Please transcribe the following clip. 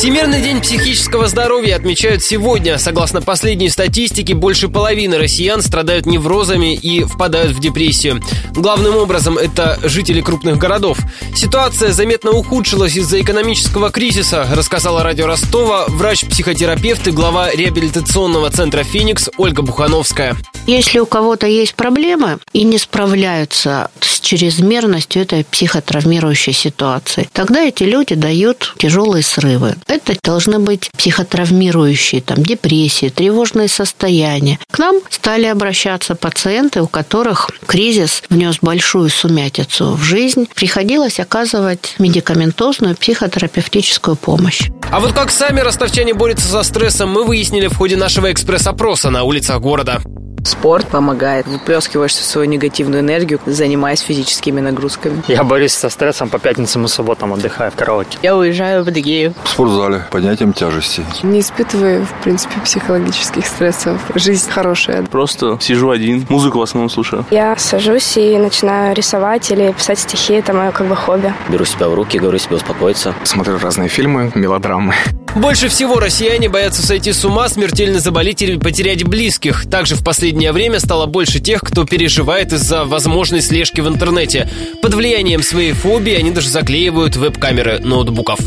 Всемирный день психического здоровья отмечают сегодня. Согласно последней статистике, больше половины россиян страдают неврозами и впадают в депрессию. Главным образом это жители крупных городов. Ситуация заметно ухудшилась из-за экономического кризиса, рассказала радио Ростова врач-психотерапевт и глава реабилитационного центра «Феникс» Ольга Бухановская. Если у кого-то есть проблемы и не справляются с чрезмерностью этой психотравмирующей ситуации, тогда эти люди дают тяжелые срывы. Это должны быть психотравмирующие, там, депрессии, тревожные состояния. К нам стали обращаться пациенты, у которых кризис внес большую сумятицу в жизнь. Приходилось оказывать медикаментозную психотерапевтическую помощь. А вот как сами ростовчане борются со стрессом, мы выяснили в ходе нашего экспресс-опроса на улицах города. Спорт помогает, выплескиваешь свою негативную энергию, занимаясь физическими нагрузками. Я борюсь со стрессом по пятницам и субботам, отдыхаю в караоке. Я уезжаю в Адыгею. В спортзале, поднятием тяжести. Не испытываю, в принципе, психологических стрессов. Жизнь хорошая. Просто сижу один, музыку в основном слушаю. Я сажусь и начинаю рисовать или писать стихи, это мое как бы хобби. Беру себя в руки, говорю себе успокоиться. Смотрю разные фильмы, мелодрамы. Больше всего россияне боятся сойти с ума, смертельно заболеть или потерять близких. Также в последнее время стало больше тех, кто переживает из-за возможной слежки в интернете. Под влиянием своей фобии они даже заклеивают веб-камеры ноутбуков.